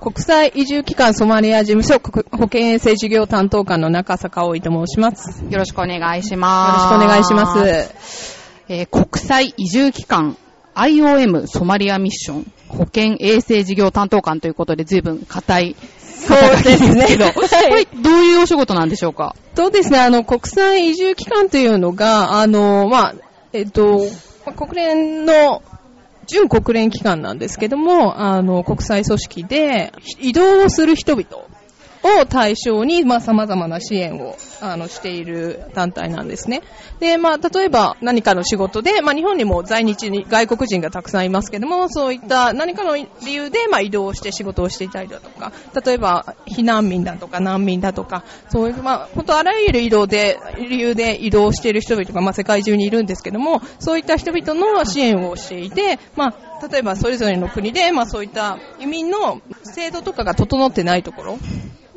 国際移住機関ソマリア事務所国保健衛生事業担当官の中坂葵と申します。よよろしくお願いしろます。しくお願いします。えー国際移住機関 IOM ソマリアミッション保健衛生事業担当官ということで随分硬いそうですねはいこれどういうお仕事なんでしょうか？そうですね、あの、国際移住機関というのが、あの、まあ、えっと、まあ国連の、準国連機関なんですけども、あの、国際組織で、移動をする人々。を対象に、まあ、様々な支援を、あの、している団体なんですね。で、まあ、例えば何かの仕事で、まあ、日本にも在日に外国人がたくさんいますけども、そういった何かの理由で、まあ、移動して仕事をしていたりだとか、例えば、避難民だとか難民だとか、そういう、まあ、本当あらゆる移動で、理由で移動している人々が、まあ、世界中にいるんですけども、そういった人々の支援をしていて、まあ、例えばそれぞれの国で、まあ、そういった移民の制度とかが整ってないところ、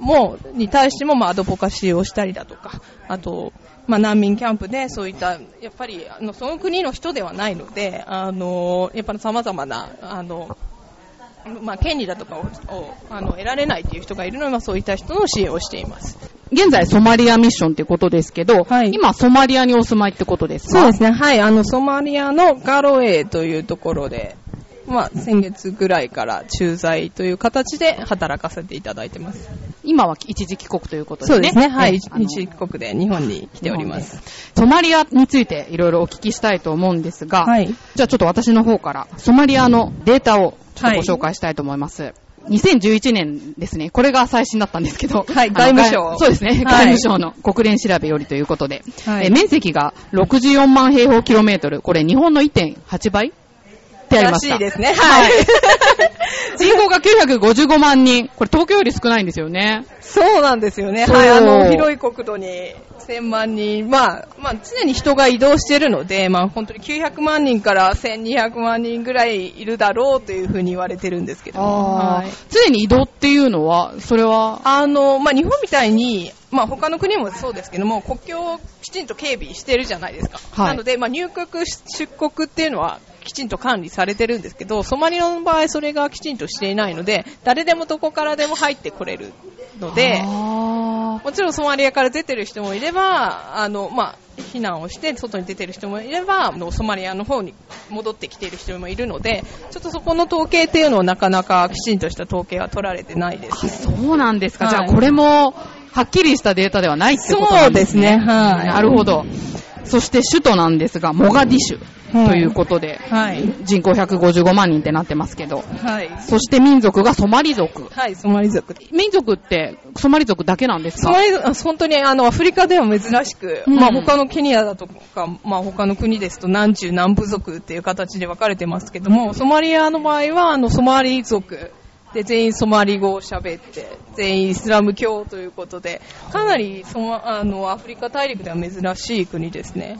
も、に対しても、まあ、アドボカシーをしたりだとか、あと、まあ、難民キャンプで、そういった、やっぱり、あの、その国の人ではないので、あの、やっぱり様々な、あの、まあ、権利だとかををあの得られないっていう人がいるので、まあ、そういった人の支援をしています。現在ソマリアミッションってことですけど、はい今ソマリアにお住まいってことですか？そうですね。はい。あの、ソマリアのガロエというところで、まあ、先月ぐらいから駐在という形で働かせていただいてます。今は一時帰国ということですね。そうですね。はい。あの日国で日本に来ております。ソマリアについていろいろお聞きしたいと思うんですが、はい。じゃあちょっと私の方からソマリアのデータをちょっとご紹介したいと思います。2011年ですね。これが最新だったんですけど。はい外務省 外そうですね。外務省の国連調べよりということで。はいえ面積が64万平方キロメートル。これ日本の1.8倍ってありました。らしいですね。ははいい。人口が955万人。これ東京より少ないんですよね。そうなんですよね。はい。あの、広い国土に1000万人、まあ、まあ、常に人が移動しているので、まあ、本当に900万人から1200万人ぐらいいるだろうというふうに言われてるんですけども。はい。常に移動っていうのは、それは、あの、まあ、日本みたいに、まあ、他の国もそうですけども、国境をきちんと警備してるじゃないですか。はいなので、まあ、入国、出国っていうのは、きちんと管理されてるんですけど、ソマリアの場合それがきちんとしていないので、誰でもどこからでも入ってこれるので、あもちろんソマリアから出てる人もいれば、あの、まあ、避難をして外に出てる人もいれば、ソマリアの方に戻ってきている人もいるので、ちょっとそこの統計っていうのはなかなかきちんとした統計は取られてないですーね。そうなんですか。はいじゃあこれも、はっきりしたデータではないってことですね。そうですねはいなるほど。そして首都なんですが、モガディシュということで、はい。人口155万人ってなってますけど、はい。そして民族がソマリ族。はい、ソマリ族。民族ってソマリ族だけなんですか？ソマリ族、あ本当にあの、アフリカでは珍しく、うんまあ他のケニアだとか、まあ他の国ですと何十何部族っていう形で分かれてますけども、ソマリアの場合は、あの、ソマリ族で全員ソマリ語を喋って、全員イスラム教ということで、かなりソマ、あの、アフリカ大陸では珍しい国ですね。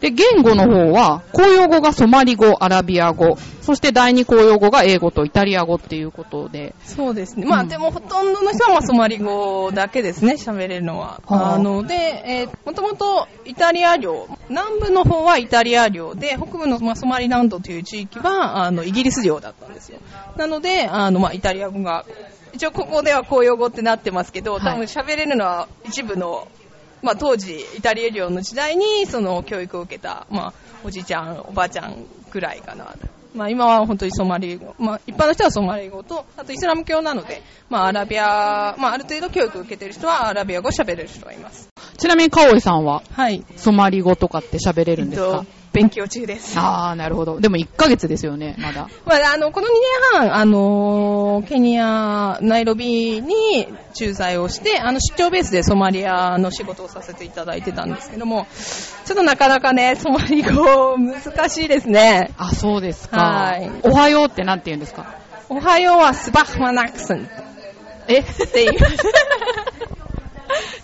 で、言語の方は、公用語がソマリ語、アラビア語、そして第二公用語が英語とイタリア語っていうことで、そうですね。まあ、うんでもほとんどの人はまあソマリ語だけですね、喋れるのは。はああの、で、えーもともとイタリア領、南部の方はイタリア領で、北部のまあソマリランドという地域は、あの、イギリス領だったんですよ。なので、あの、まあ、イタリア語が、一応ここでは公用語ってなってますけど、はい多分喋れるのは一部の、まあ、当時、イタリア領の時代に、その、教育を受けた、まあ、おじいちゃん、おばあちゃんくらいかな。まあ、今は本当にソマリ語。まあ、一般の人はソマリ語と、あとイスラム教なので、まあ、アラビア、まあ、ある程度教育を受けてる人はアラビア語を喋れる人がいます。ちなみに、カオイさんは、はい。ソマリ語とかって喋れるんですか？えっと、勉強中です。あー、なるほど。でも1ヶ月ですよね、まだ。まあ、あの、この2年半、あのーケニア、ナイロビに駐在をして、あの、出張ベースでソマリアの仕事をさせていただいてたんですけども、ちょっとなかなかね、ソマリ語難しいですね。あ、そうですか。はいおはようってなんて言うんですか？おはようはスバッマナクスン。え？って言います。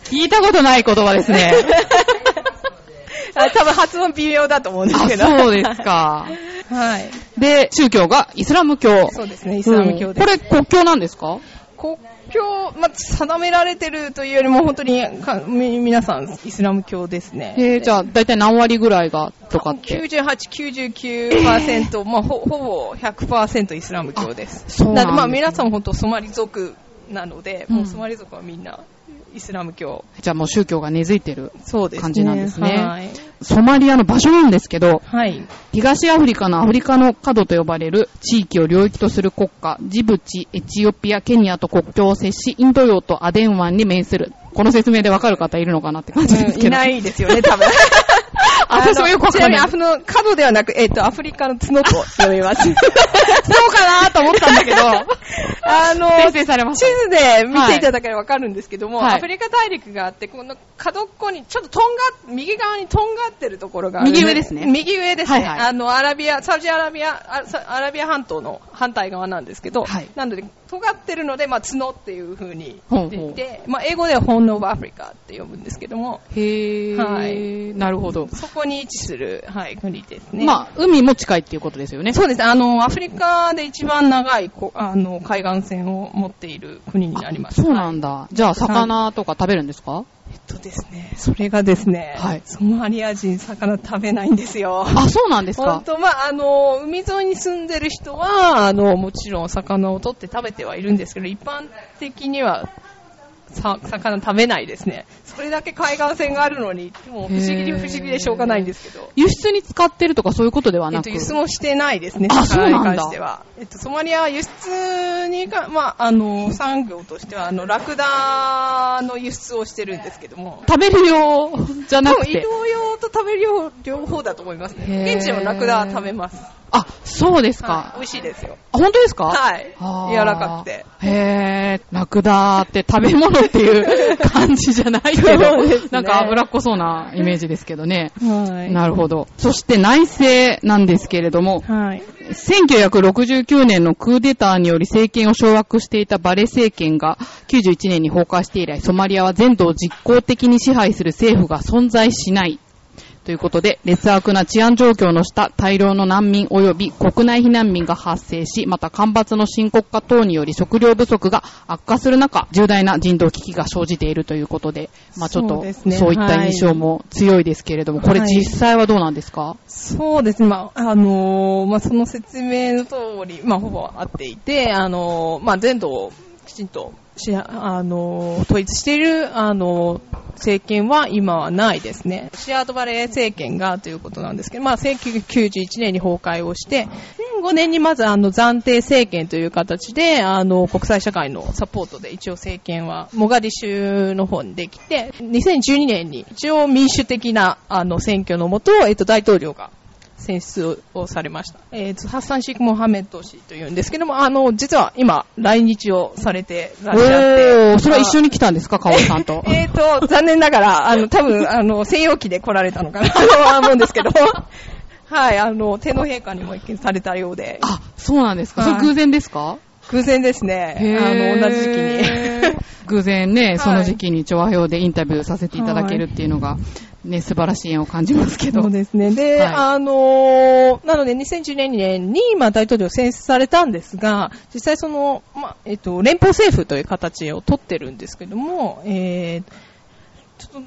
聞いたことない言葉ですね。あ多分発音微妙だと思うんですあ、けど。そうです。か。はい。で、宗教がイスラム教。そうですね、イスラム教です。これ国教なんですか？国境、まあ、定められてるというよりも本当に皆さんイスラム教ですね。えー、じゃあ、だいたい何割ぐらいがとかって？98、99%、まあ、ほほぼ100%イスラム教です。そうなんで、まあ、皆さん本当ソマリ族なので、うんもうソマリ族はみんなイスラム教。じゃあもう宗教が根付いてるそうですね。感じなんですねはい。ソマリアの場所なんですけど、はい。東アフリカのアフリカの角と呼ばれる地域を領域とする国家、ジブチ、エチオピア、ケニアと国境を接し、インド洋とアデン湾に面する。この説明でわかる方いるのかなって感じですけど。いないですよね、多分。私もよくわかんないあのちなみに、あの、角ではなく、えっ、と、アフリカの角と読みます。そうかなと思ったんだけど、あの、地た。図で見ていただければわかるんですけども、はいアフリカ大陸があって、この角っこに、ちょっととんが、右側にとんがってるところがある、右上ですね右上ですね。はいはいあの、アラビア、サウジアラビア、アラビア半島の反対側なんですけど、はいなので、尖ってるので、まあ、角っていう風に言っていて、まあ、英語ではホーンオブアフリカって呼ぶんですけども、へー。はいなるほど。そこに位置する、はい、国ですね。まあ、海も近いっていうことですよね。そうですね。あの、アフリカで一番長い、こあの、海岸線を持っている国になります。そうなんだ。じゃあ、魚とか食べるんですか？えっとですね、それがですね、はい。ソマリア人魚食べないんですよ。あ、そうなんですか？本当、まあ、あの、海沿いに住んでる人は、あの、もちろん魚を取って食べてはいるんですけど、一般的には、さ魚食べないですね。それだけ海岸線があるのに、もう不思議に不思議でしょうがないんですけど。輸出に使ってるとかそういうことではなく？えっと、輸出もしてないですね、あ魚にそうなんだ関しては。えっと、ソマリアは輸出にか、まあ、あの、産業としては、あの、ラクダの輸出をしてるんですけども、食べる用じゃなくて。移動用と食べる用両方だと思いますへね。ー現地でもラクダは食べます。あ、そうですか。はい美味しいですよ。あ、本当ですか？はい柔らかくて。へー、ラクダって食べ物っていう感じじゃないけど、ねなんか脂っこそうなイメージですけどね。はいなるほど。そして内政なんですけれども、はい。1969年のクーデターにより政権を掌握していたバレ政権が91年に崩壊して以来、ソマリアは全土を実効的に支配する政府が存在しない。ということで、劣悪な治安状況の下、大量の難民及び国内避難民が発生し、また干ばつの深刻化等により食料不足が悪化する中、重大な人道危機が生じているということで、まあちょっとそういった印象も強いですけれども、これはい実際はどうなんですか、そうですね。まあ、あのーまあ、その説明の通り、まあ、ほぼ合っていて、あのーまあ、全土をきちんとし、あの統一している、あの政権は今はないですね。シアードバレー政権がということなんですけど、まあ、1991年に崩壊をして、2005年にまずあの暫定政権という形で、あの、国際社会のサポートで一応政権は、モガディシュの方にできて、2012年に一応民主的な、あの、選挙のもと、えっと、大統領が選出をされました。えーと、ハッサン・シーク・モハメッド氏というんですけども、あの、実は今、来日をされてらっしゃって。おー、それは一緒に来たんですか、カオルさんと。えーと、残念ながら、あの、多分、あの、専用機で来られたのかなと思うんですけど、はい、あの、天皇陛下にも一見されたようで、あ、そうなんですか。はい偶然ですか？偶然ですね、あの、同じ時期に。偶然ね、いその時期に調和表でインタビューさせていただけるっていうのが、ね、素晴らしい縁を感じますけど。そうですね。で、はいあのーなので2012年に、まあ、大統領選出されたんですが、実際その、まあ、えっと、連邦政府という形をとってるんですけども、えー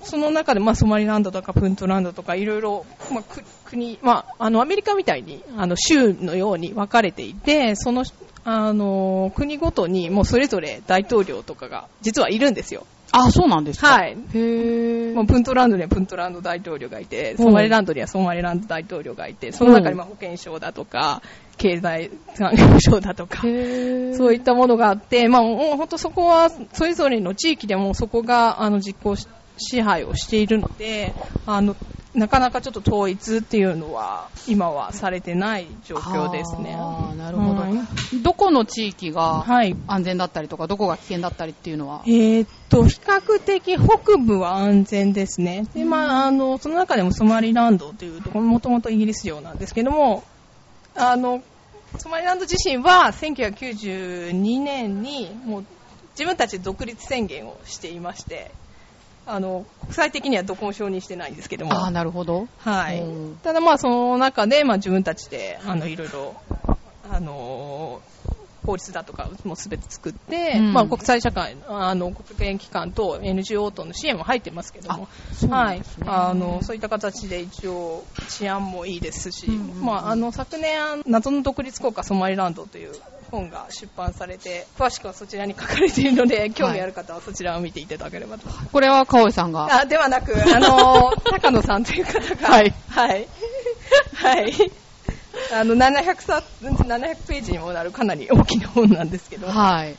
その中で、まあ、ソマリランドとかプントランドとかいろいろ、まあ、く国、まあ、あの、アメリカみたいに、あの、州のように分かれていて、その、あの、国ごとにもうそれぞれ大統領とかが実はいるんですよ。あ、そうなんですか？はい。へー。まあ、プントランドにはプントランド大統領がいて、ソマリランドにはソマリランド大統領がいて、その中にまあ保健省だとか、経済産業省だとか、そういったものがあって、まあ、もう本当そこは、それぞれの地域でもそこが、あの、実行し支配をしているので、あの、なかなかちょっと統一っていうのは、今はされてない状況ですね。あーなるほど、はいどこの地域がはい。安全だったりとか、どこが危険だったりっていうのは？え。ーっと、比較的北部は安全ですね。で、まあ、あの、その中でもソマリランドというところ、もともとイギリス領なんですけども、あの、ソマリランド自身は1992年にもう自分たちで独立宣言をしていまして、あの、国際的にはどこも承認してないんですけども。ああ、なるほど。はいうん。ただまあその中で、まあ自分たちで、あの、いろいろ、あの法律だとかもすべて作って、うんまあ国際社会、あの、国連機関と NGO との支援も入ってますけども、そうなはい。あの、そういった形で一応治安もいいですし、うんうんうんまああの、昨年、謎の独立国家ソマリランドという本が出版されて、詳しくはそちらに書かれているので、興味ある方はそちらを見ていただければと。これは、かおりさんが。あ、ではなく、あの、高野さんという方が、はいはい。はい。あの、700冊、700ページにもなるかなり大きな本なんですけど、はい。はい。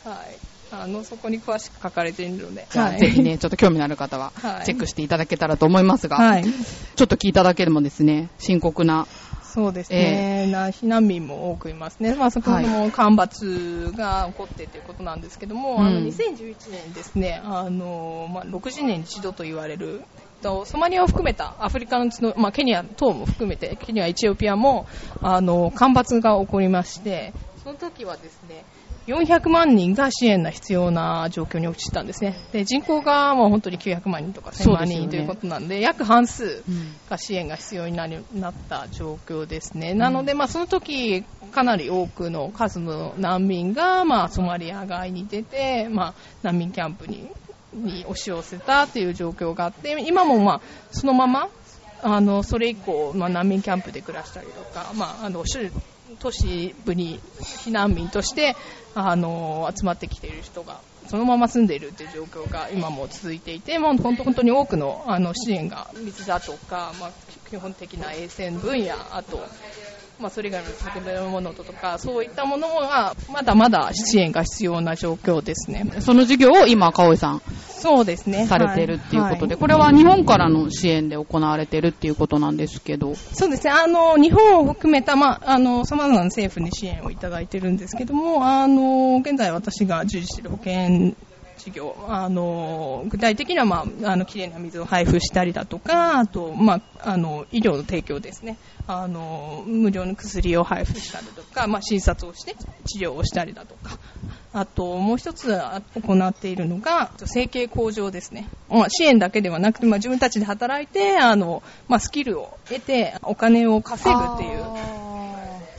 あの、そこに詳しく書かれているので、はいぜひね、ちょっと興味のある方はは、いチェックしていただけたらと思いますが、はい。ちょっと聞いただけでもですね、深刻な、そうですね、な避難民も多くいますね。まあ、先ほども干ばつが起こってということなんですけども、うん。あの、2011年ですね、あの、まあ、60年に一度と言われる、とソマリアを含めたアフリカのうちの、まあ、ケニア等も含めて、ケニア、エチオピアも、あの、干ばつが起こりまして、その時はですね、400万人が支援が必要な状況に陥ったんですね。で、人口がもう本当に900万人とか1000万そうですよね人ということなんで、約半数うんが支援が必要になりなった状況ですね。なので、まあ、その時、かなり多くの数の難民が、まあ、ソマリア外に出て、まあ、難民キャンプに、に押し寄せたという状況があって、今もまあ、そのまま、あの、それ以降、まあ、難民キャンプで暮らしたりとか、まあ、あの、州都市部に避難民として、あの、集まってきている人が、そのまま住んでいるという状況が今も続いていて、もう本当に多くのあの支援が水だとか、まあ、基本的な衛生分野、あと、まあ、それ以外の食べ物とか、そういったものが、まだまだ支援が必要な状況ですね。その授業を今、かおりさんそうですね。されてるっていうことで、はこれは日本からの支援で行われてるっていうことなんですけど、そうですね。あの、日本を含めた、まあ、あの、様々な政府に支援をいただいてるんですけども、あの、現在私が従事している保険事業、あの、具体的には、まあ、あの、きれいな水を配布したりだとか、あと、まあ、あの、医療の提供ですね。あの、無料の薬を配布したりとか、まあ、診察をして治療をしたりだとか、あと、もう一つ行っているのが、生計向上ですね。まあ、支援だけではなくて、まあ、自分たちで働いて、あの、まあ、スキルを得て、お金を稼ぐっていう。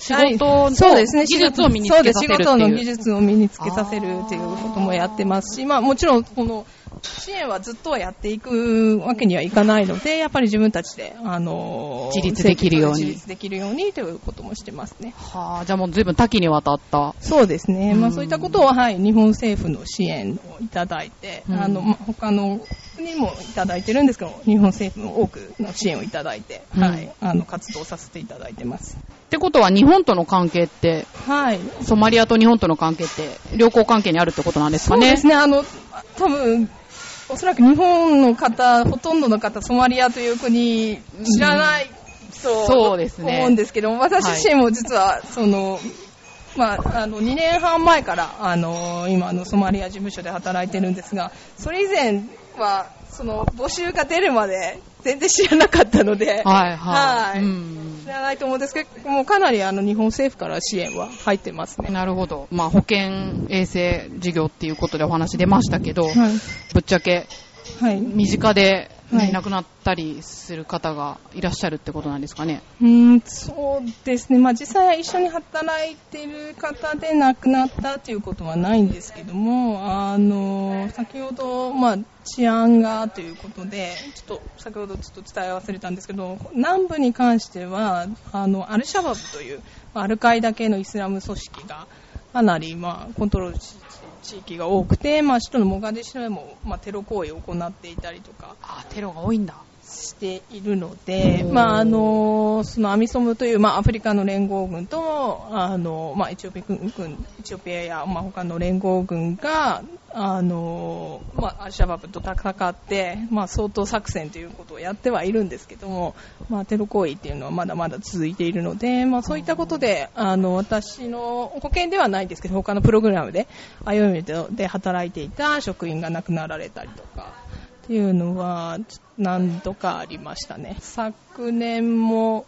仕事のそうですね技術を身につけさせるっていう。そうです仕事の技術を身につけさせるっていうこともやってますし、まあもちろんこの支援はずっとはやっていくわけにはいかないので、やっぱり自分たちで、あの自立できるように自立できるようにということもしてますね。はあ、じゃあもう随分多岐にわたった。そうですね。うんまあそういったことは、はい、日本政府の支援をいただいて、うんあの、まあ他の国もいただいてるんですけど、日本政府も多くの支援をいただいて、うん。はい、あの、活動させていただいてます。ってことは日本との関係って、はい。ソマリアと日本との関係って良好関係にあるってことなんですかね？そうですね、あの、多分、おそらく日本の方、ほとんどの方、ソマリアという国、知らないとそうですね。思うんですけども、私自身も実は、その、まあ、あの、2年半前から、あの、今のソマリア事務所で働いてるんですが、それ以前は、その、募集が出るまで、全然知らなかったので、はいはい。はいうん知らないと思うんですけど、もうかなりあの、日本政府から支援は入ってますね。なるほど。まあ保健衛生事業っていうことでお話出ましたけど、はい。ぶっちゃけはい。身近で、ねはい亡くなったりする方がいらっしゃるってことなんですかね。うーん、そうですね。まあ実際は一緒に働いてる方で亡くなったということはないんですけども、あの、先ほど、まあ治安がということで、ちょっと先ほどちょっと伝え忘れたんですけど、南部に関しては、あの、アルシャバブという、まあアルカイダ系のイスラム組織が、かなり、まあ、コントロールし地域が多くて、まあ、首都のモガディシュでも、まあ、テロ行為を行っていたりとか、あ、テロが多いんだ。しているので、まあ、あの、そのアミソムという、まあ、アフリカの連合軍と、あの、まあ、エチオピア軍、エチオピアや、まあ、他の連合軍が、あの、まあ、アルシャバブと戦って、まあ、相当作戦ということをやってはいるんですけども、まあ、テロ行為っていうのはまだまだ続いているので、まあ、そういったことで、あの、私の保険ではないんですけど、他のプログラムで、歩みで働いていた職員が亡くなられたりとか、っていうのは何度かありましたね。昨年も、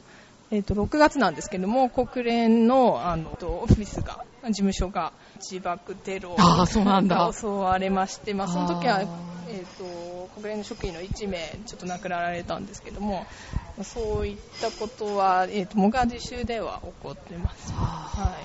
えっ、と、6月なんですけども、国連の、あの、とオフィスが、事務所が自爆テロあーそうなんだ。が襲われまして、まあ、その時はえー、と国連の職員の1名ちょっと亡くなられたんですけどもそういったことは、えー、とモガディシュでは起こってます。は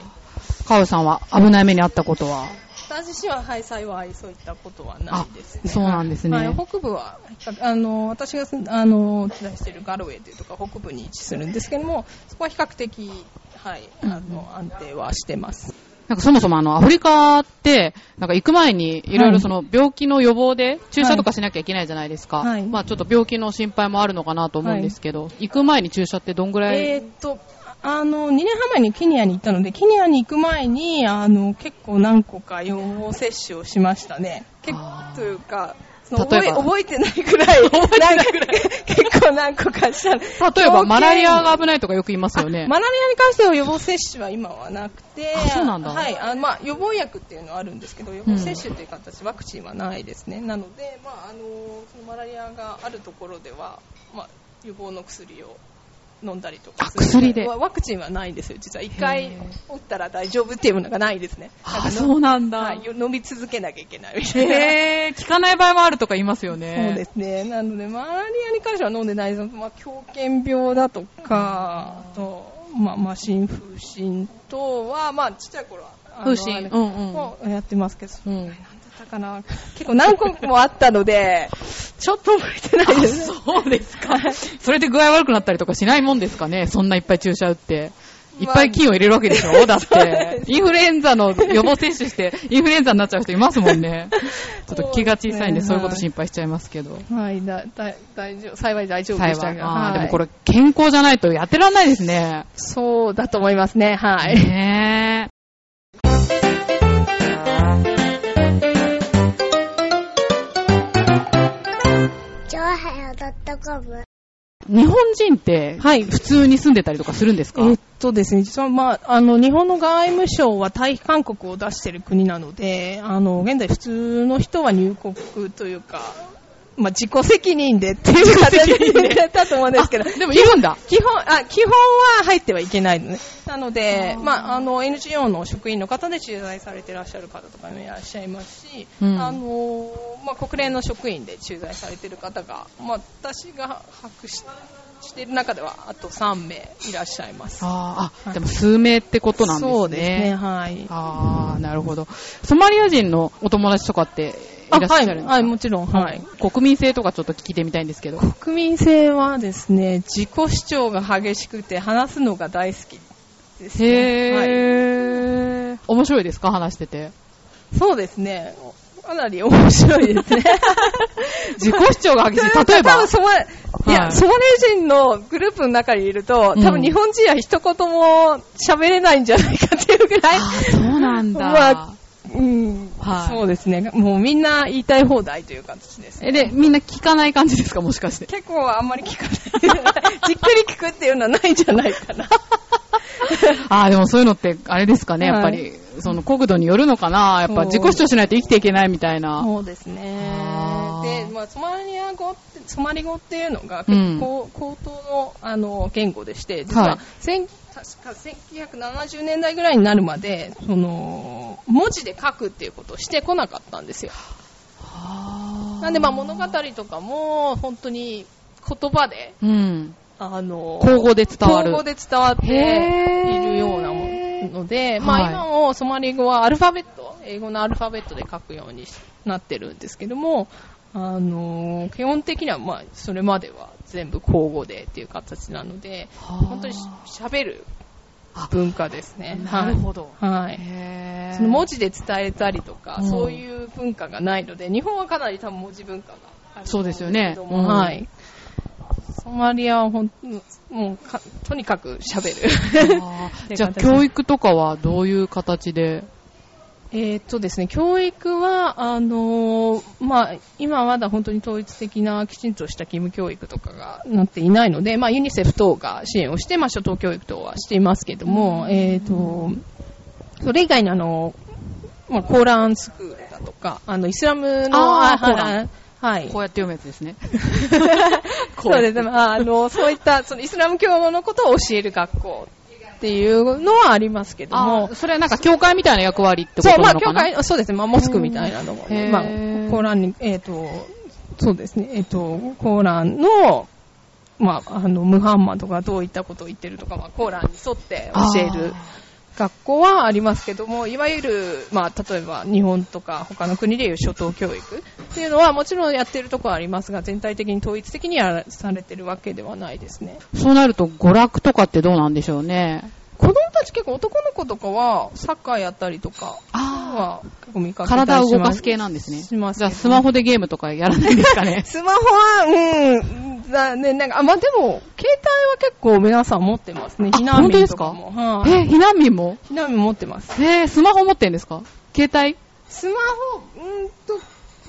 い。カオさんは危ない目にあったことは？私自身は、はい、幸いそういったことはないですね。あそうなんですねはい、北部は、あの、私がす、あの、お伝えしているガロウェイというところ北部に位置するんですけども、そこは比較的、はい、あの、安定はしてます。なんかそもそもあの、アフリカって、なんか行く前にいろいろその病気の予防で注射とかしなきゃいけないじゃないですか。はいまあちょっと病気の心配もあるのかなと思うんですけど、行く前に注射ってどんぐらい、えーっと、あの、2年半前にケニアに行ったので、ケニアに行く前に、あの、結構何個か予防接種をしましたね。結構というか、覚え覚えてないくらい、覚えてないくらい、結構何個かした。例えばマラリアが危ないとかよく言いますよねあ。マラリアに関しては予防接種は今はなくて、あそうなんだはい、あまあ、予防薬っていうのはあるんですけど、予防接種という形、ワクチンはないですね。なので、まあ、あの、そのマラリアがあるところでは、まあ、予防の薬を飲んだりとか薬で？ワワクチンはないんですよ。実は一回打ったら大丈夫っていうものがないですね。あ、そうなんだ。はい、よ飲み続けなきゃいけないみたいな。へー、効かない場合もあるとか言いますよね。そうですね。なので、マラリアに関しては飲んでないです。まあ、狂犬病だとか、あと、まあ、マシン風疹とは、まあ、ちっちゃい頃は、風疹うんうんもやってますけど、うんったかな。結構何個もあったので、ちょっと覚えてないですね。そうですか。それで具合悪くなったりとかしないもんですかね？そんないっぱい注射打って。いっぱい菌を入れるわけでしょ？だっそうでて。すインフルエンザの予防接種して、インフルエンザになっちゃう人いますもんね。ちょっと気が小さいんで、そうういうこと心配しちゃいますけど。はい、だ、だ、大丈夫、幸い大丈夫でした幸い。が。はいでもこれ、健康じゃないとやってらんないですね。そうだと思いますね、はい。ねわはよ .com え。日本人って、はい普通に住んでたりとかするんですか、えっとですね、実はまあ、あの、日本の外務省は退避勧告を出している国なので、あの、現在普通の人は入国というか、まあ、自己責任でっていう形でやったと思うんですけど、あでもいるんだ。基本、あ、基本は入ってはいけないのね。なので、まあ、あの、NGO の職員の方で駐在されていらっしゃる方とかもいらっしゃいますし、うんあの、まあ、国連の職員で駐在されている方が、まあ、私が把握ししている中では、あと3名いらっしゃいます。あーあ、はいでも数名ってことなんですね。そうですね、はい。ああ、なるほど。ソマリア人のお友達とかっていらっしゃるんですか？はい、はい、もちろん、はい。国民性とかちょっと聞いてみたいんですけど。国民性はですね、自己主張が激しくて話すのが大好きですね。はい。面白いですか？話してて。そうですね。かなり面白いですね。自己主張が激しい。例えば？多分。ソマリ、いや、はいソマリ人のグループの中にいると、多分日本人は一言も喋れないんじゃないかっていうぐらい。あーそうなんだ。まあうん、はいそうですね。もうみんな言いたい放題という形です、ね。え、で、みんな聞かない感じですか？もしかして。結構あんまり聞かない。じっくり聞くっていうのはないんじゃないかな。ああ、でもそういうのって、あれですかね、やっぱはり、その国土によるのかなやっぱ自己主張しないと生きていけないみたいな。そうですねで、まあ、ソマリア語って、ソマリ語っていうのがうん結構高等の、あの、言語でして、実はは、千確か1970年代ぐらいになるまで、その、文字で書くっていうことをしてこなかったんですよ。なんで、まあ、物語とかも、本当に言葉で、うん。あの、口語で伝わる。口語で伝わっているようなもので、まあはい今もソマリ語はアルファベット、英語のアルファベットで書くようになってるんですけども、あの基本的にはまあそれまでは全部口語でっていう形なので、はあ本当に喋る文化ですね。なるほど。はい。その文字で伝えたりとか、うんそういう文化がないので、日本はかなり多分文字文化があるとそうですよねうんはい。ソマリアはほんもうか、とにかく喋る。じゃあ、教育とかはどういう形でえーっとですね、教育は、あのーまあ、今まだ本当に統一的なきちんとした義務教育とかがなっていないので、まあ、ユニセフ等が支援をして、まあ、初等教育等はしていますけども、えーっと、それ以外にあの、まあ、コーランスクールだとか、あの、イスラムの、あコーランはい。こうやって読むやつですね。そうですね。まあ、あの、そういった、そのイスラム教のことを教える学校っていうのはありますけども。あ、それはなんか教会みたいな役割ってこそう、まあ、となのかな？教会、そうですね、まあ、モスクみたいなのも。ね、まあ、コーランに、えっ、と、そうですね、えっ、と、コーランの、まあ、あの、ムハンマドがどういったことを言ってるとか、まあ、コーランに沿って教える学校はありますけども、いわゆる、まあ、例えば日本とか他の国でいう初等教育っていうのはもちろんやってるとこはありますが、全体的に統一的にやらされてるわけではないですね。そうなると娯楽とかってどうなんでしょうね。子供たち結構男の子とかはサッカーやったりとかあは結構見かけたりします。体を動かす系なんですね。しますじゃあスマホでゲームとかやらないんですかね？スマホは、うん、だね、なんか、あ、まあ、でも、携帯は結構皆さん持ってますね。あ避難民とかも。はいえ、避難民も？避難民持ってます。えー、スマホ持ってんですか？携帯？スマホ、うんと、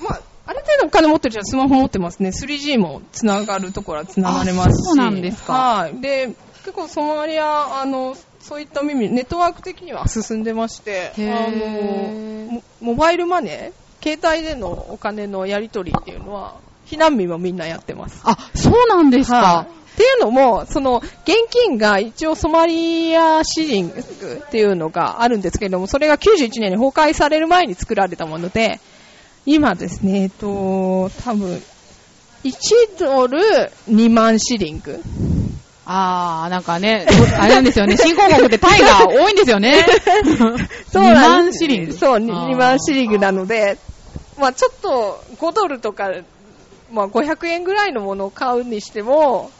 まあ、ある程度お金持ってる人はスマホ持ってますね。3G も繋がるところは繋がれますし。あそうなんですかはい。で、結構ソマリア、あの、そういった意味、ネットワーク的には進んでまして、へあーの、モモバイルマネー、携帯でのお金のやり取りっていうのは、避難民もみんなやってます。あ、そうなんですか。はいっていうのも、その、現金が一応ソマリアシリングっていうのがあるんですけれども、それが91年に崩壊される前に作られたもので、今ですね、えっと、多分、1ドル2万シリング。あー、なんかね、あれなんですよね、新興国ってタイが多いんですよね。そう2なんです万シリング。そう、あー2万シリングなので、まあちょっと5ドルとか、まあ500円ぐらいのものを買うにしても、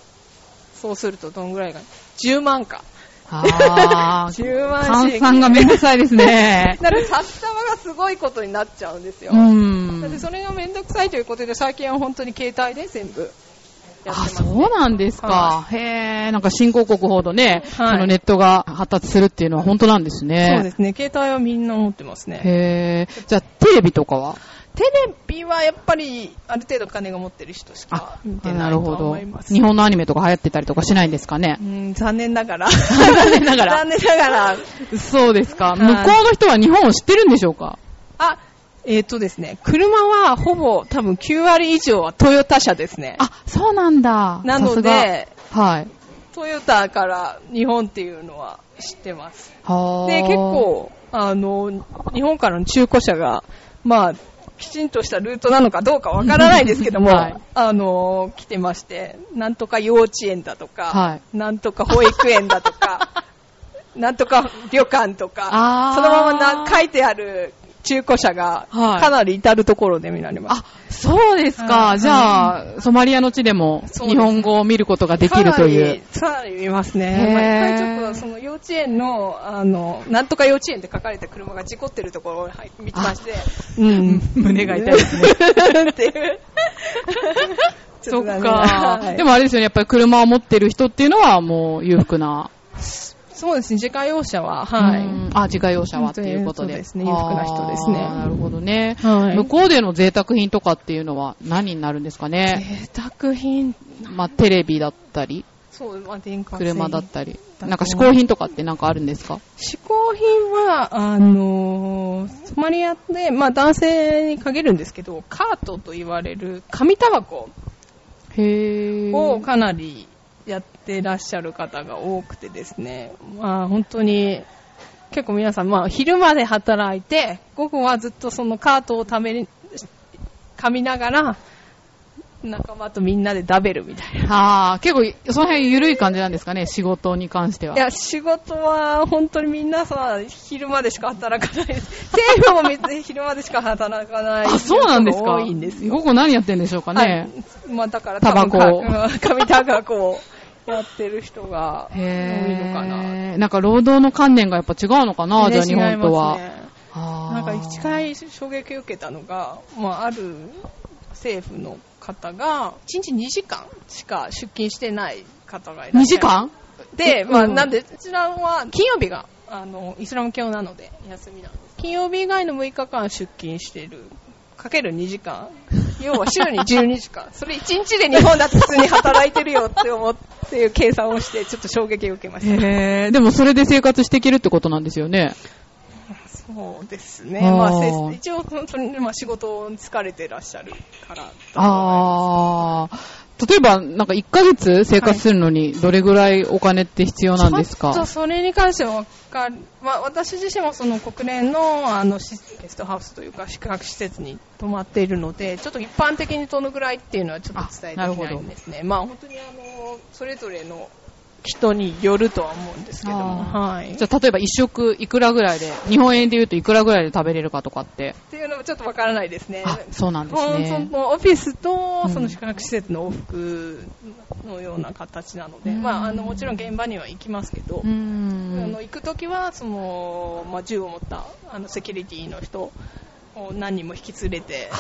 そうするとどんぐらいか。10万か。あー、10万シリング。換算がめんどくさいですね。だから札束がすごいことになっちゃうんですよ。うだってん。それがめんどくさいということで、最近は本当に携帯で全部やってあ、ます、そうなんですか。はへー、なんか新興国ほどね、はいそのネットが発達するっていうのは本当なんですね。そうですね。携帯はみんな持ってますね。へー。じゃあ、テレビとかは？テレビはやっぱり、ある程度金が持ってる人しか見てなないるほどと思いま。す。日本のアニメとか流行ってたりとかしないんですかね？う。ん、残念ながら。残念ながら 残念ながら。そうですか。い向こうの人は日本を知ってるんでしょうか？あ、えっ、とですね、車はほぼ多分9割以上はトヨタ車ですね。あ、そうなんだ。なので、はい。トヨタから日本っていうのは知ってます。で、結、構、あの、日本からの中古車が、まあ、きちんとしたルートなのかどうかわからないですけども、はいあの、来てまして、なんとか幼稚園だとか、はなんとか保育園だとか、なんとか旅館とかそのままな書いてある中古車が、はいかなり至るところで見られます。あ、そうですか。はいじゃあ、ソマリアの地でも日本語を見ることができるという。かなり。かなり見ますへね。ーまあ、一回ちょっとその幼稚園の、あの、なんとか幼稚園って書かれた車が事故ってるところをはい見てまして、うん胸が痛いですね。っていう。そっか。はいでもあれですよね、やっぱり車を持ってる人っていうのはもう裕福な。そうですね、自家用車は、はい。うんあ、自家用車はっていうことで。そうですね裕福な人ですねなるほどね。はい向こうでの贅沢品とかっていうのは何になるんですかね？贅沢品、まあ、テレビだったり、そう、まあ、電化製車だったり。だなんか嗜好品とかってなんかあるんですか？嗜好品は、あのーソマリアで、まあ男性に限るんですけど、カートと言われる紙タバコへー。をかなりやってらっしゃる方が多くてですね、まあ本当に結構皆さん、まあ昼まで働いて、午後はずっとそのカートをために、噛みながら、仲間とみんなで食べるみたいな。あー、結構、その辺緩い感じなんですかね、仕事に関しては。いや、仕事は本当にみんなさ、昼までしか働かないです。政府も別に昼までしか働かないあ、そうなんです人かが多いんですよ。午後何やってんでしょうかね。はい。まあだからタバコ多分か紙タバコをやってる人が多いへのかな。ー。なんか労働の観念がやっぱ違うのかな、じゃあ日本とは。ねなんか一回衝撃を受けたのが、まあある政府の方が、1日2時間しか出勤してない方がいらっしゃる。2時間？で、うんまあ、なんで、こちらは金曜日が、あの、イスラム教なので、休みなんです。金曜日以外の6日間出勤している、かける2時間？要は週に12時間。それ1日で日本だって普通に働いてるよって思っていう計算をして、ちょっと衝撃を受けました。へー。でもそれで生活していけるってことなんですよね。そうですね。まあ、せ一応、本当に、まあ、仕事に疲れてらっしゃるから。あー。例えば、なんか1ヶ月生活するのに、どれぐらいお金って必要なんですか、ちょっとそれに関してはわかる、まあ、私自身もその国連のあのしゲストハウスというか宿泊施設に泊まっているので、ちょっと一般的にどのぐらいっていうのはちょっと伝えていないんですね。まあ本当にあの、それぞれの人によるとは思うんですけども、はい。じゃあ、例えば1食いくらぐらいで、日本円で言うといくらぐらいで食べれるかとかって。っていうのもちょっとわからないですね。あ、そうなんですそね。のオフィスとうんその宿泊施設の往復のような形なので、うんまあ、あのもちろん現場には行きますけど、うーんあの行くときはその、まあ、銃を持ったあのセキュリティの人を何人も引き連れて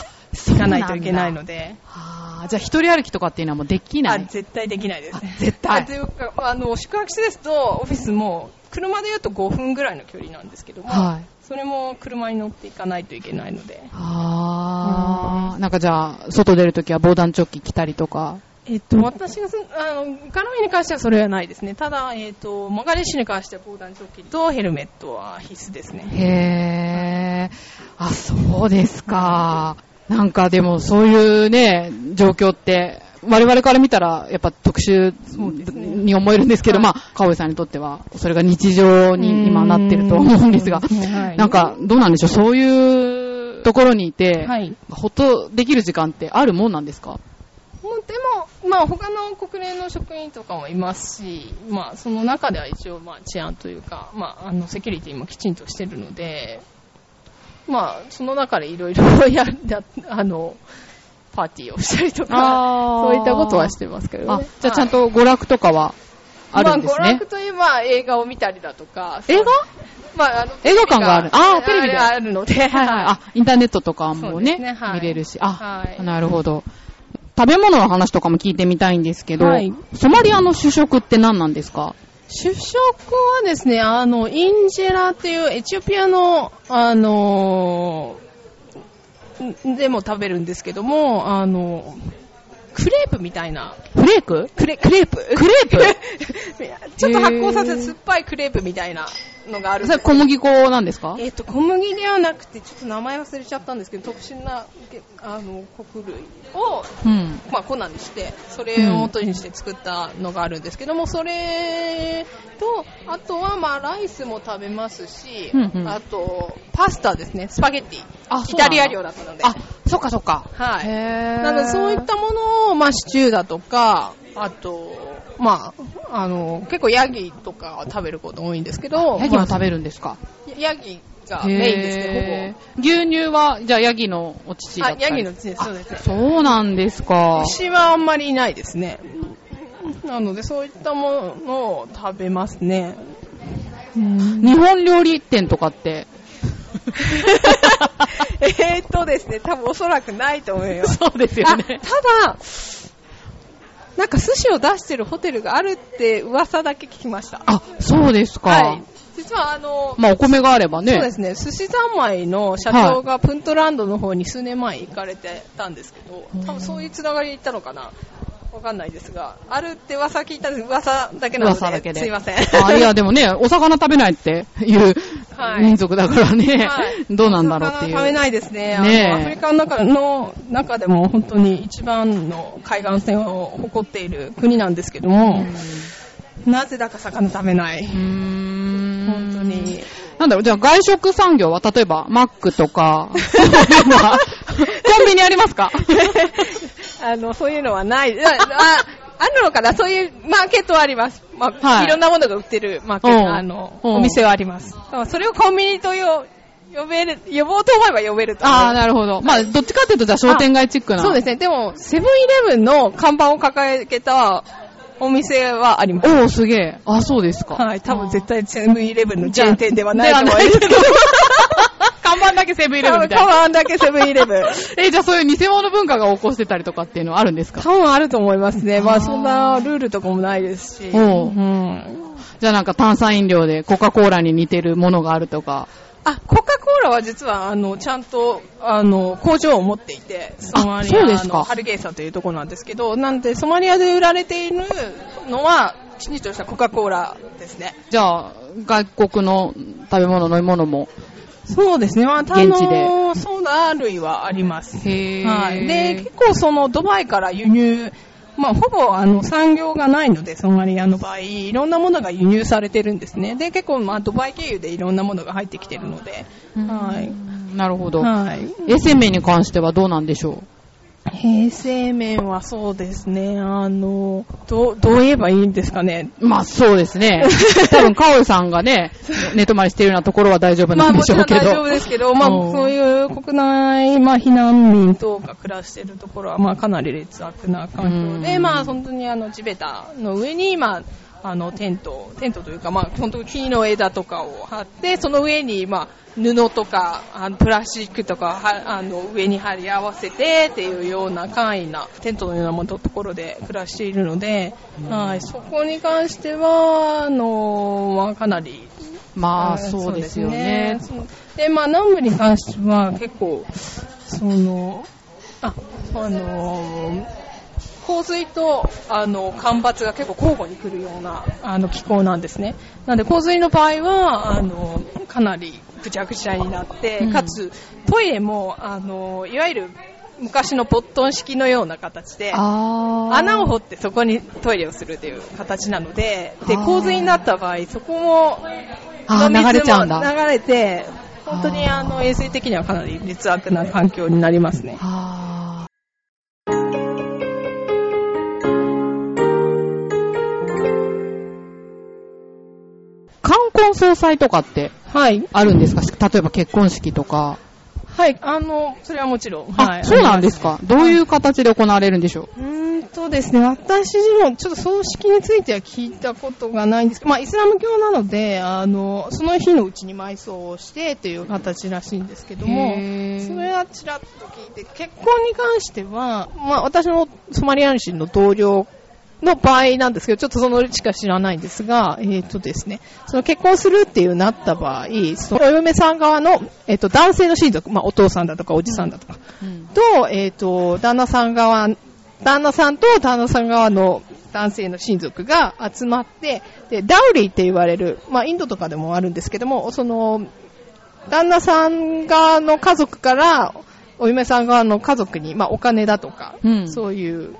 行かないといけないので、はあ、じゃあ一人歩きとかっていうのはもうできない？あ絶対できないですね。絶対あというかあの宿泊施設とオフィスも車で言うと5分ぐらいの距離なんですけども、はい。それも車に乗っていかないといけないので。はあ、なんかじゃあ、外出るときは防弾チョッキ着たりとか？えっと、私がす、あの、カナミに関してはそれはないですね。ただ、えっと、マガレッシュに関しては防弾チョッキとヘルメットは必須ですね。へえ。あ、そうですか。なんかでもそういうね、状況って、我々から見たらやっぱ特殊に思えるんですけど、まあ、川上さんにとってはそれが日常に今なってると思うんですが、はい。なんかどうなんでしょう、そういうところにいて、はい。ほっとできる時間ってあるもんなんですか？もうでも、まあ、他の国連の職員とかもいますし、まあ、その中では一応、まあ、治安というか、まあ、あの、セキュリティもきちんとしてるので、まあ、その中でいろいろや、やあの、パーティーをしたりとか、そういったことはしてますけどあね。じゃあちゃんと娯楽とかはあるんですねまあ、娯楽。といえば映画を見たりだとか。映画？まあ、あの、映画館があるあーテレビであるので。はいはい。あ、インターネットとかもね、ねはい見れるし。あ、はいなるほど。食べ物の話とかも聞いてみたいんですけど、はいソマリアの主食って何なんですか？主食はですね、あの、インジェラっていうエチオピアの、あのんでも食べるんですけども、あの、クレープみたいな。フレーククレ、クレープ？クレープ？ちょっと発酵させて酸っぱいクレープみたいなのがあるんそですれ小麦粉なんですか？えっ、と、小麦ではなくて、ちょっと名前忘れちゃったんですけど、特殊な、けあの、穀類を、うん。まあ、粉にして、それを元にして作ったのがあるんですけども、それと、あとは、まあ、ライスも食べますし、うんうんあと、パスタですね、スパゲッティ。あイタリア料だったので。あ、そっかそっか。はい。へーなので、そういったものを、まあ、シチューだとか、あと、まあ、あの、結構ヤギとかは食べること多いんですけど、まヤギも食べるんですか？あヤギがメインですね、ほぼ。牛乳は、じゃあヤギのお乳だあ、ヤギの血です、そうですね。そうなんですか。牛はあんまりいないですね。なので、そういったものを食べますね。日本料理店とかって？えーっとですね、多分おそらくないと思います。そうですよあね。ただ、なんか寿司を出してるホテルがあるって噂だけ聞きました。あ、そうですか。はい。実はあの、まあお米があればね。そうですね、寿司三昧の社長がプントランドの方に数年前行かれてたんですけど、多分そういうつながりで行ったのかな。わかんないですが、あるって噂聞いたんです。噂だけなので。噂だけで。すいません。あ、いや、でもね、お魚食べないっていうはい民族だからね、はいどうなんだろうっていう。魚食べないですね。ねアフリカの中の中でも本当に一番の海岸線を誇っている国なんですけども、なぜだか魚食べない。本当に。なんだろう、じゃあ外食産業は、例えば、マックとか、コンビニありますか？あの、そういうのはない。あ、ああるのかな？そういうマーケットはあります。まあ、はいい、ろんなものが売ってるマーケッうんト、あの、うんお店はあります。それをコンビニとよ呼べる、呼ぼうと思えば呼べると。ああ、なるほど。まあ、どっちかっていうと、じゃあ商店街チックな。そうですね。でも、セブンイレブンの看板を掲げたお店はあります。おー、すげえ。あ、そうですか。はい、多分絶対セブンイレブンのチェーン店ではないと思いますではないですけど。看板だけセブンイレブンみたいな。看板だけセブンイレブン。え、じゃあそういう偽物文化が起こしてたりとかっていうのはあるんですか？多分あると思いますね。まあそんなルールとかもないですし。おううん。じゃあなんか炭酸飲料でコカ・コーラに似てるものがあるとか。あ、コカ・コーラは実は、あの、ちゃんと、あの、工場を持っていて、ソマリアのハルゲーサというところなんですけど、なんで、ソマリアで売られているのは、きちんとしたコカ・コーラですね。じゃあ、外国の食べ物、飲み物も。そうですね。まあ、現地であのソーダ類はあります。へー。はい。で、結構そのドバイから輸入まあ、ほぼ、あの、産業がないので、ソマリアの場合、いろんなものが輸入されてるんですね。で、結構、まあ、ドバイ経由でいろんなものが入ってきてるので、はい。なるほど。はい。衛生面に関してはどうなんでしょ衛生面はそうですね、あの、どう、どう言えばいいんですかね。うまあそうですね。多分、カオルさんがね、寝泊まりしているようなところは大丈夫まあなんでもちろん大しょうけど。丈夫ですけど、まあうんそういう国内、まあ避難民等が暮らしているところは、まあかなり劣悪な環境で、うんまあ本当にあの地べたの上に、まあ、あのテント、テントというか、まあ本当に木の枝とかを張って、その上に、まあ布とか、あのプラスチックとかはあの上に貼り合わせてっていうような簡易なテントのようなところで暮らしているので、はい、そこに関しては、あの、まあかなりまあんそうですよね。でまあ南部に関しては結構、その、あ、あの、洪水と、あの、干ばつが結構交互に来るような、あの、気候なんですね。なので、洪水の場合は、あの、かなりぐちゃぐちゃになって、うん。かつ、トイレも、あの、いわゆる昔のポットン式のような形で、穴を掘ってそこにトイレをするという形なので、で、洪水になった場合、そこも、流れちゃうんだ。流れて、本当にあの、衛生的にはかなり劣悪な環境になりますね。あ婚葬祭とかってはい。あるんですか？例えば結婚式とか。はい、あの、それはもちろん。あ、はい。そうなんですか？どういう形で行われるんでしょう？うーんとですね、私もちょっと葬式については聞いたことがないんですけど、まあ、イスラム教なので、あの、その日のうちに埋葬をしてという形らしいんですけども、それはちらっと聞いて、結婚に関しては、まあ、私のソマリア人の同僚の場合なんですけど、ちょっとそのしか知らないんですが、えっ、とですね、その結婚するっていうなった場合、そのお嫁さん側の、えっ、と、男性の親族、まあ、お父さんだとかおじさんだとか、うん。と、えっ、と、旦那さん側、旦那さんと旦那さん側の男性の親族が集まって、で、ダウリーって言われる、まあ、インドとかでもあるんですけども、その、旦那さん側の家族から、お嫁さん側の家族に、まあ、お金だとか、うんそういう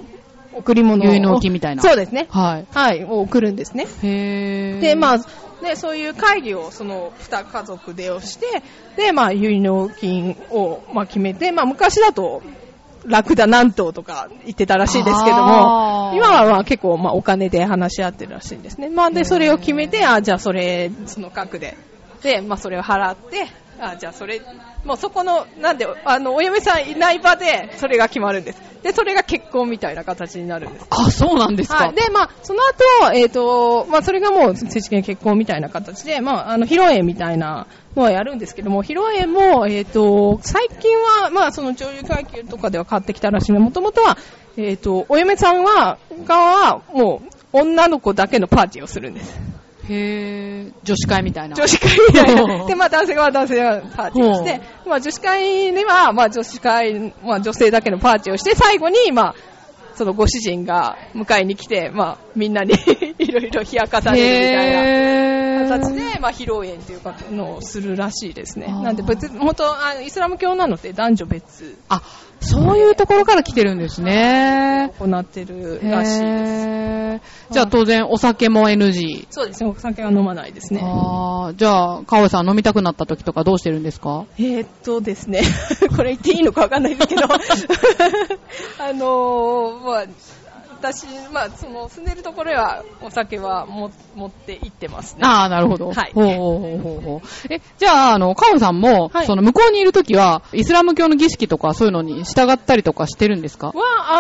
贈り物を。結納金みたいなそうですね。はい。はい、を送るんですね。へー。で、まあ、で、そういう会議をその二家族でをして、で、まあ、結納金を、まあ、決めて、まあ、昔だと、ラクダ何頭とか言ってたらしいですけども、今はまあ結構まあお金で話し合ってるらしいんですね。まあで、それを決めて、あ、じゃあそれ、その額で、で、まあそれを払って、あ、じゃあそれ、もうそこの、なんで、あの、お嫁さんいない場で、それが決まるんです。で、それが結婚みたいな形になるんです。あ、そうなんですか。はい。で、まあ、その後、えっ、と、まあ、それがもう正式に結婚みたいな形で、まあ、あの、披露宴みたいなのはやるんですけども、披露宴も、えっ、と、最近は、まあ、その女優階級とかでは変わってきたらしいもともとは、えっ、と、お嫁さんは、側は、もう、女の子だけのパーティーをするんです。へー。女子会みたいな。女子会みたいな。で、まあ男性は男性はパーティーをして、まあ女子会には、まあ女子会、まあ女性だけのパーティーをして、最後に、まあ、そのご主人が迎えに来て、まあみんなに いろいろ冷やかされるみたいな。形で、まあ、披露宴というかのをするらしいですね。なんで別、本当あの、イスラム教なので男女別あ、そういうところから来てるんですね。行ってるらしいです。じゃあ当然お酒も NG。そうですね、お酒は飲まないですね。あーじゃあ、かおさん飲みたくなった時とかどうしてるんですか？えーっとですね、これ言っていいのかわかんないですけど、あのー、まあ、私、まあ、その、住んでるところへは、お酒はも持って行ってますね。ああ、なるほど。はいほうほうほうほうほう。え、じゃあ、あの、かおさんも、はいその、向こうにいる時は、イスラム教の儀式とかそういうのに従ったりとかしてるんですか？は、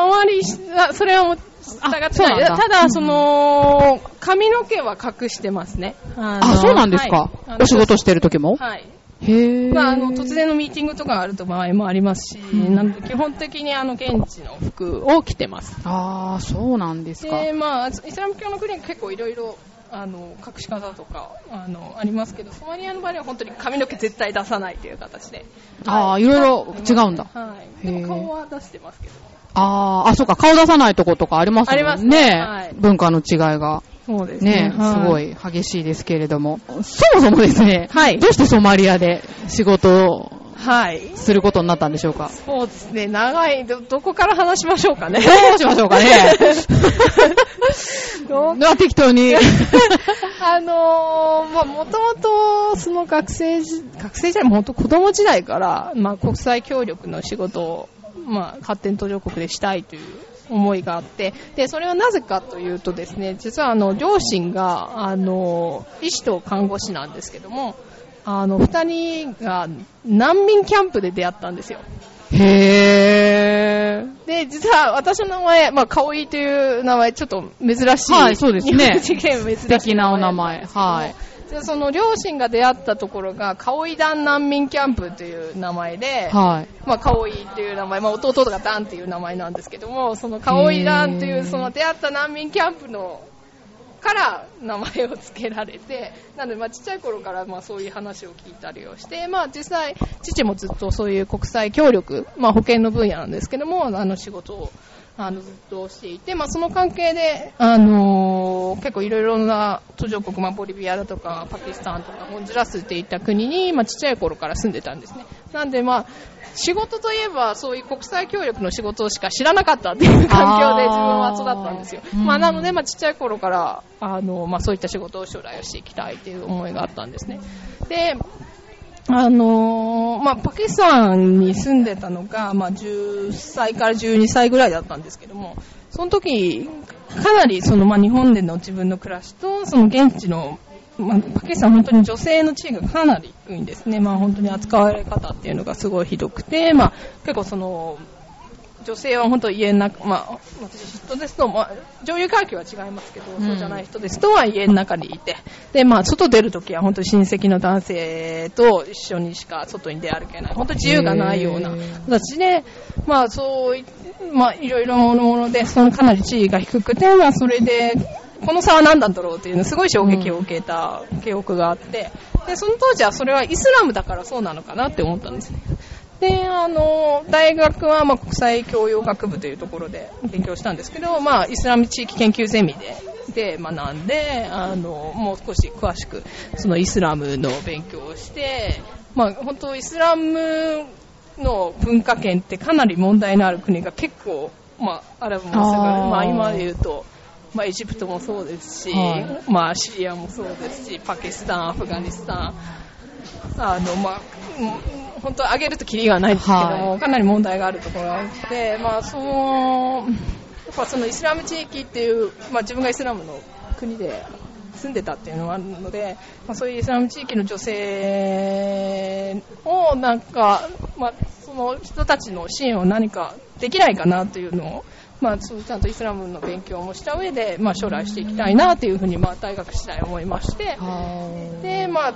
あまりそれはただ、その、髪の毛は隠してますね。あのあ、そうなんですか、はいお仕事してる時も？はい。へぇまあ、あの、突然のミーティングとかあると場合もありますし、んなんで基本的にあの、現地の服を着てます。ああ、そうなんですか。で、まあ、イスラム教の国は結構いろいろ、あの、隠し方とか、あの、ありますけど、ソマリアの場合は本当に髪の毛絶対出さないという形で。ああ、いろいろ違うんだ。はい。でも顔は出してますけど。ああ、あ、そうか、顔出さないとことかありますもんね。ありますねはい文化の違いが。そうですね、ね。すごい。い激しいですけれども。そもそもですね、はいどうしてソマリアで仕事をはい。することになったんでしょうか？そうですね、長い、ど、どこから話しましょうかね。どうしましょうかね。どまあ適当に。あのー、まあ、もともと、その学生時、学生時代も本当子供時代から、まあ、国際協力の仕事を、まあ、発展途上国でしたいという思いがあって、で、それはなぜかというとですね、実はあの、両親が、あの、医師と看護師なんですけども、あの、二人が難民キャンプで出会ったんですよ。へー。で、実は私の名前、まあ、かおいという名前、ちょっと珍しい。はいそうですね日本人で珍しい素敵なお名前。はい。でその両親が出会ったところが、カオイダン難民キャンプという名前で、はい。まあ、カオイという名前、まあ、弟がダンっていう名前なんですけども、そのカオイダンという、その出会った難民キャンプの、から名前を付けられて、なので、まあ、ちっちゃい頃から、まあ、そういう話を聞いたりをして、まあ、実際、父もずっとそういう国際協力、まあ、保険の分野なんですけども、あの仕事を、あの、ずっとしていて、まあ、その関係で、あのー結構いろいろな途上国、まあ、ボリビアだとか、パキスタンとか、ホンジュラスっていった国に、まあ、ちっちゃい頃から住んでたんですね。なんで、まあ、仕事といえば、そういう国際協力の仕事しか知らなかったっていう環境で自分は育ったんですよ。あーまあ、なので、まあ、ちっちゃい頃から、あの、まあ、そういった仕事を将来をしていきたいっていう思いがあったんですね。で、あのーまあ、パキスタンに住んでたのが、まあ、10歳から12歳ぐらいだったんですけども、その時、かなりその、まあ、日本での自分の暮らしと、その現地の、まあ、パキスタン本当に女性の地位がかなり低いんですね。まあ、本当に扱われ方っていうのがすごいひどくて、まあ、結構その、女性は本当家の中、まあ、私人ですと、まあ、女優階級は違いますけど、うん。そうじゃない人ですとは家の中にいて、で、まあ、外出るときは本当に親戚の男性と一緒にしか外に出歩けない、本当に自由がないような形で、まあ、そうい、まあ、いろいろなもので、そのかなり地位が低くて、まあ、それで、この差は何なんだろうっていうのすごい衝撃を受けた記憶があって、で、その当時はそれはイスラムだからそうなのかなって思ったんですね。で、あの、大学は、まあ、国際教養学部というところで勉強したんですけど、まあ、イスラム地域研究ゼミで、で、学んで、あの、もう少し詳しく、そのイスラムの勉強をして、まあ、本当イスラムの文化圏ってかなり問題のある国が結構、まあ、アラブもそうあー。まあ、今で言うと、まあ、エジプトもそうですし、はまあ、シリアもそうですし、パキスタン、アフガニスタン、あの、まあ、うん本当上げるとキリがないですけども、はかなり問題があるところがあって、まあ、その、やっぱそのイスラム地域っていう、まあ、自分がイスラムの国で住んでたっていうのがあるので、まあ、そういうイスラム地域の女性をなんか、まあ、その人たちの支援を何かできないかなというのを、まあ、ちゃんとイスラムの勉強もした上で、まあ、将来していきたいなというふうに、まあ、大学時代思いまして、で、まあ、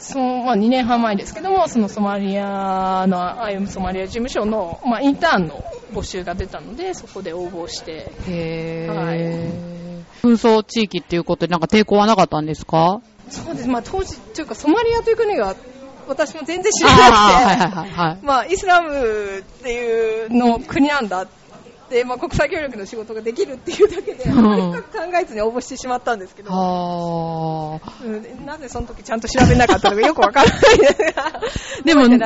その、まあ、2年半前ですけども、そのソマリアの、アイムソマリア事務所の、まあ、インターンの募集が出たので、そこで応募して、へー。はい。紛争地域っていうことでなんか抵抗はなかったんですか？そうです、まあ、当時、というか、ソマリアという国が、私も全然知らなくて、はいはいはいはい。まあ、イスラムっていうの国なんだって、まあ、国際協力の仕事ができるっていうだけで、うん。あまり深く考えずに応募してしまったんですけど。うん。なぜその時ちゃんと調べなかったのかよくわからない。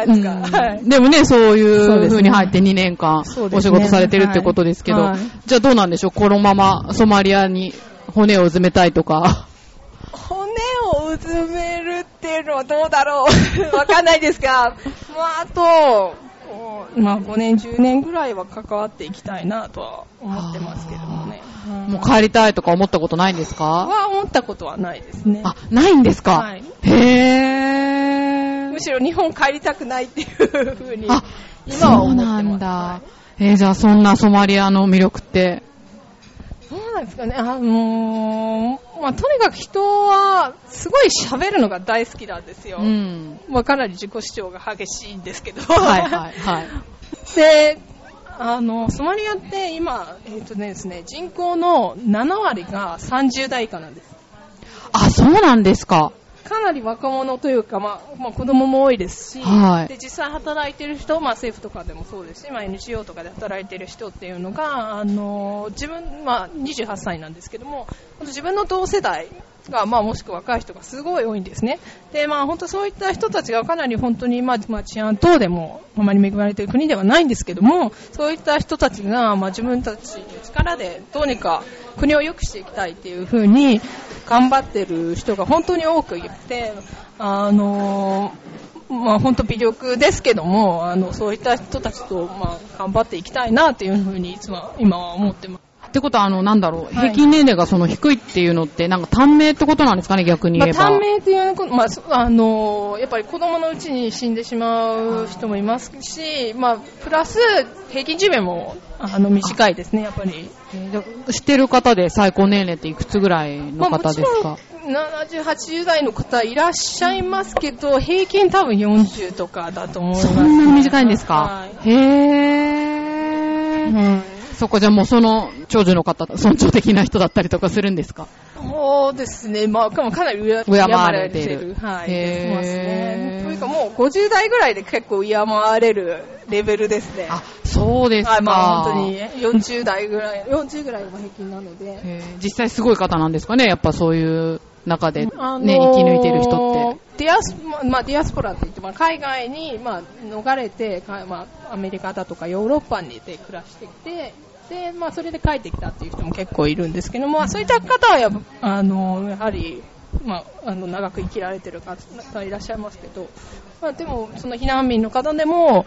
ですが、でも、はい。でもね、そういう風に入って2年間お仕事されてるってことですけど、はい。はいじゃあどうなんでしょう？このままソマリアに骨をうずめたいとか。骨をうずめるっていうのはどうだろう？わかんないですが、まあ、あと、まあ、5年、10年ぐらいは関わっていきたいなとは思ってますけどもね。もう帰りたいとか思ったことないんですか？は思ったことはないですね。あ、ないんですか、はいへー。むしろ日本帰りたくないっていうふうに、あ、今は思ってます。そうなんだ。はえーじゃあそんなソマリアの魅力って。なんですかね。あのーまあ、とにかく人は、すごい喋るのが大好きなんですよ。うん。まあ、かなり自己主張が激しいんですけど。はいはいはい。で、あの、ソマリアって今、えっ、とねですね、人口の7割が30代以下なんです。あ、そうなんですか。かなり若者というか、まあ、まあ、子供も多いですし、はいで実際働いてる人、まあ、政府とかでもそうですし、まあ、NGO とかで働いてる人っていうのが、あの自分、まあ、28歳なんですけども、自分の同世代が、まあ、もしくは若い人がすごい多いんですね。で、まあ、本当そういった人たちがかなり本当に、まあ、まあ、治安等でもあまり恵まれている国ではないんですけども、そういった人たちが、まあ、自分たちの力でどうにか国を良くしていきたいっていうふうに頑張ってる人が本当に多くいて、あのまあ、本当微力ですけども、あの、そういった人たちと、まあ、頑張っていきたいなっていうふうにいつも今は思ってます。ってことは、あの、なんだろう、はい平均年齢がその低いっていうのって、なんか短命ってことなんですかね、逆にまあ、言えば。短命っていうこと、まあ、そあのやっぱり子供のうちに死んでしまう人もいますし、まあ、プラス平均寿命もあの短いですね、やっぱり。知ってる方で最高年齢っていくつぐらいの方ですか、まあもちろん70、80代の方いらっしゃいますけど、平均多分40とかだと思います、そんなに短いんですか、はいへー。そこじゃもうその長女の方、尊重的な人だったりとかするんですか？そうですね、まあ、かかなり敬敬われているる。はい。ますね。というかもう50代ぐらいで結構敬われるレベルですね。あ、そうですか。はい、まあ本当に40代ぐらい、40ぐらいが平均なので。実際すごい方なんですかね、やっぱそういう中で、ね、あのー生き抜いてる人って。ディアス、まあまあ、ディアスポラって言って、まあ、海外に、まあ、逃れて、かまあ、アメリカだとかヨーロッパにで暮らしてきて、で、まあ、それで帰ってきたっていう人も結構いるんですけども、まあそういった方はやあの、やはり、まあ、あの、長く生きられてる方いらっしゃいますけど、まあ、でも、その避難民の方でも、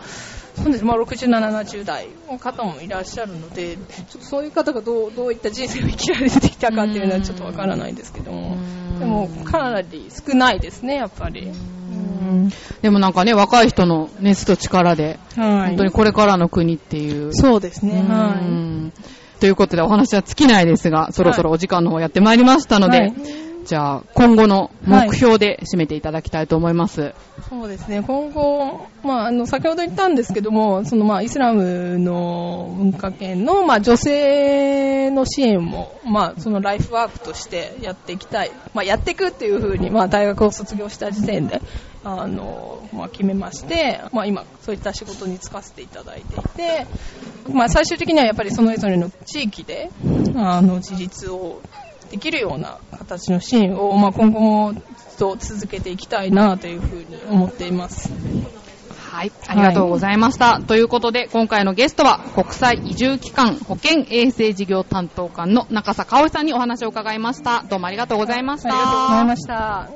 そうです、まあ、67、70代の方もいらっしゃるので、ちょっとそういう方がどうどういった人生を生きられてきたかっていうのはちょっとわからないですけども、でも、かなり少ないですね、やっぱり。うん。でもなんかね、若い人の熱と力で、はい。本当にこれからの国っていう。そうですね、うはんということでお話は尽きないですが、そろそろお時間の方やってまいりましたので、はいじゃあ今後の目標で締めていただきたいと思います。い。そうですね、今後、まあ、あの、先ほど言ったんですけども、その、まあ、イスラムの文化圏の、まあ、女性の支援も、まあ、そのライフワークとしてやっていきたい。まあ、やっていくっていうふうに、まあ、大学を卒業した時点で、あの、まあ、決めまして、まあ、今、そういった仕事に就かせていただいていて、まあ、最終的にはやっぱりそれぞれの地域で、あの、自立をできるような形の支援を、まあ、今後もずっと続けていきたいなというふうに思っています。はい、ありがとうございました。ということで、今回のゲストは、国際移住機関保健衛生事業担当官の中佐香織さんにお話を伺いました。どうもありがとうございました。ありがとうございました。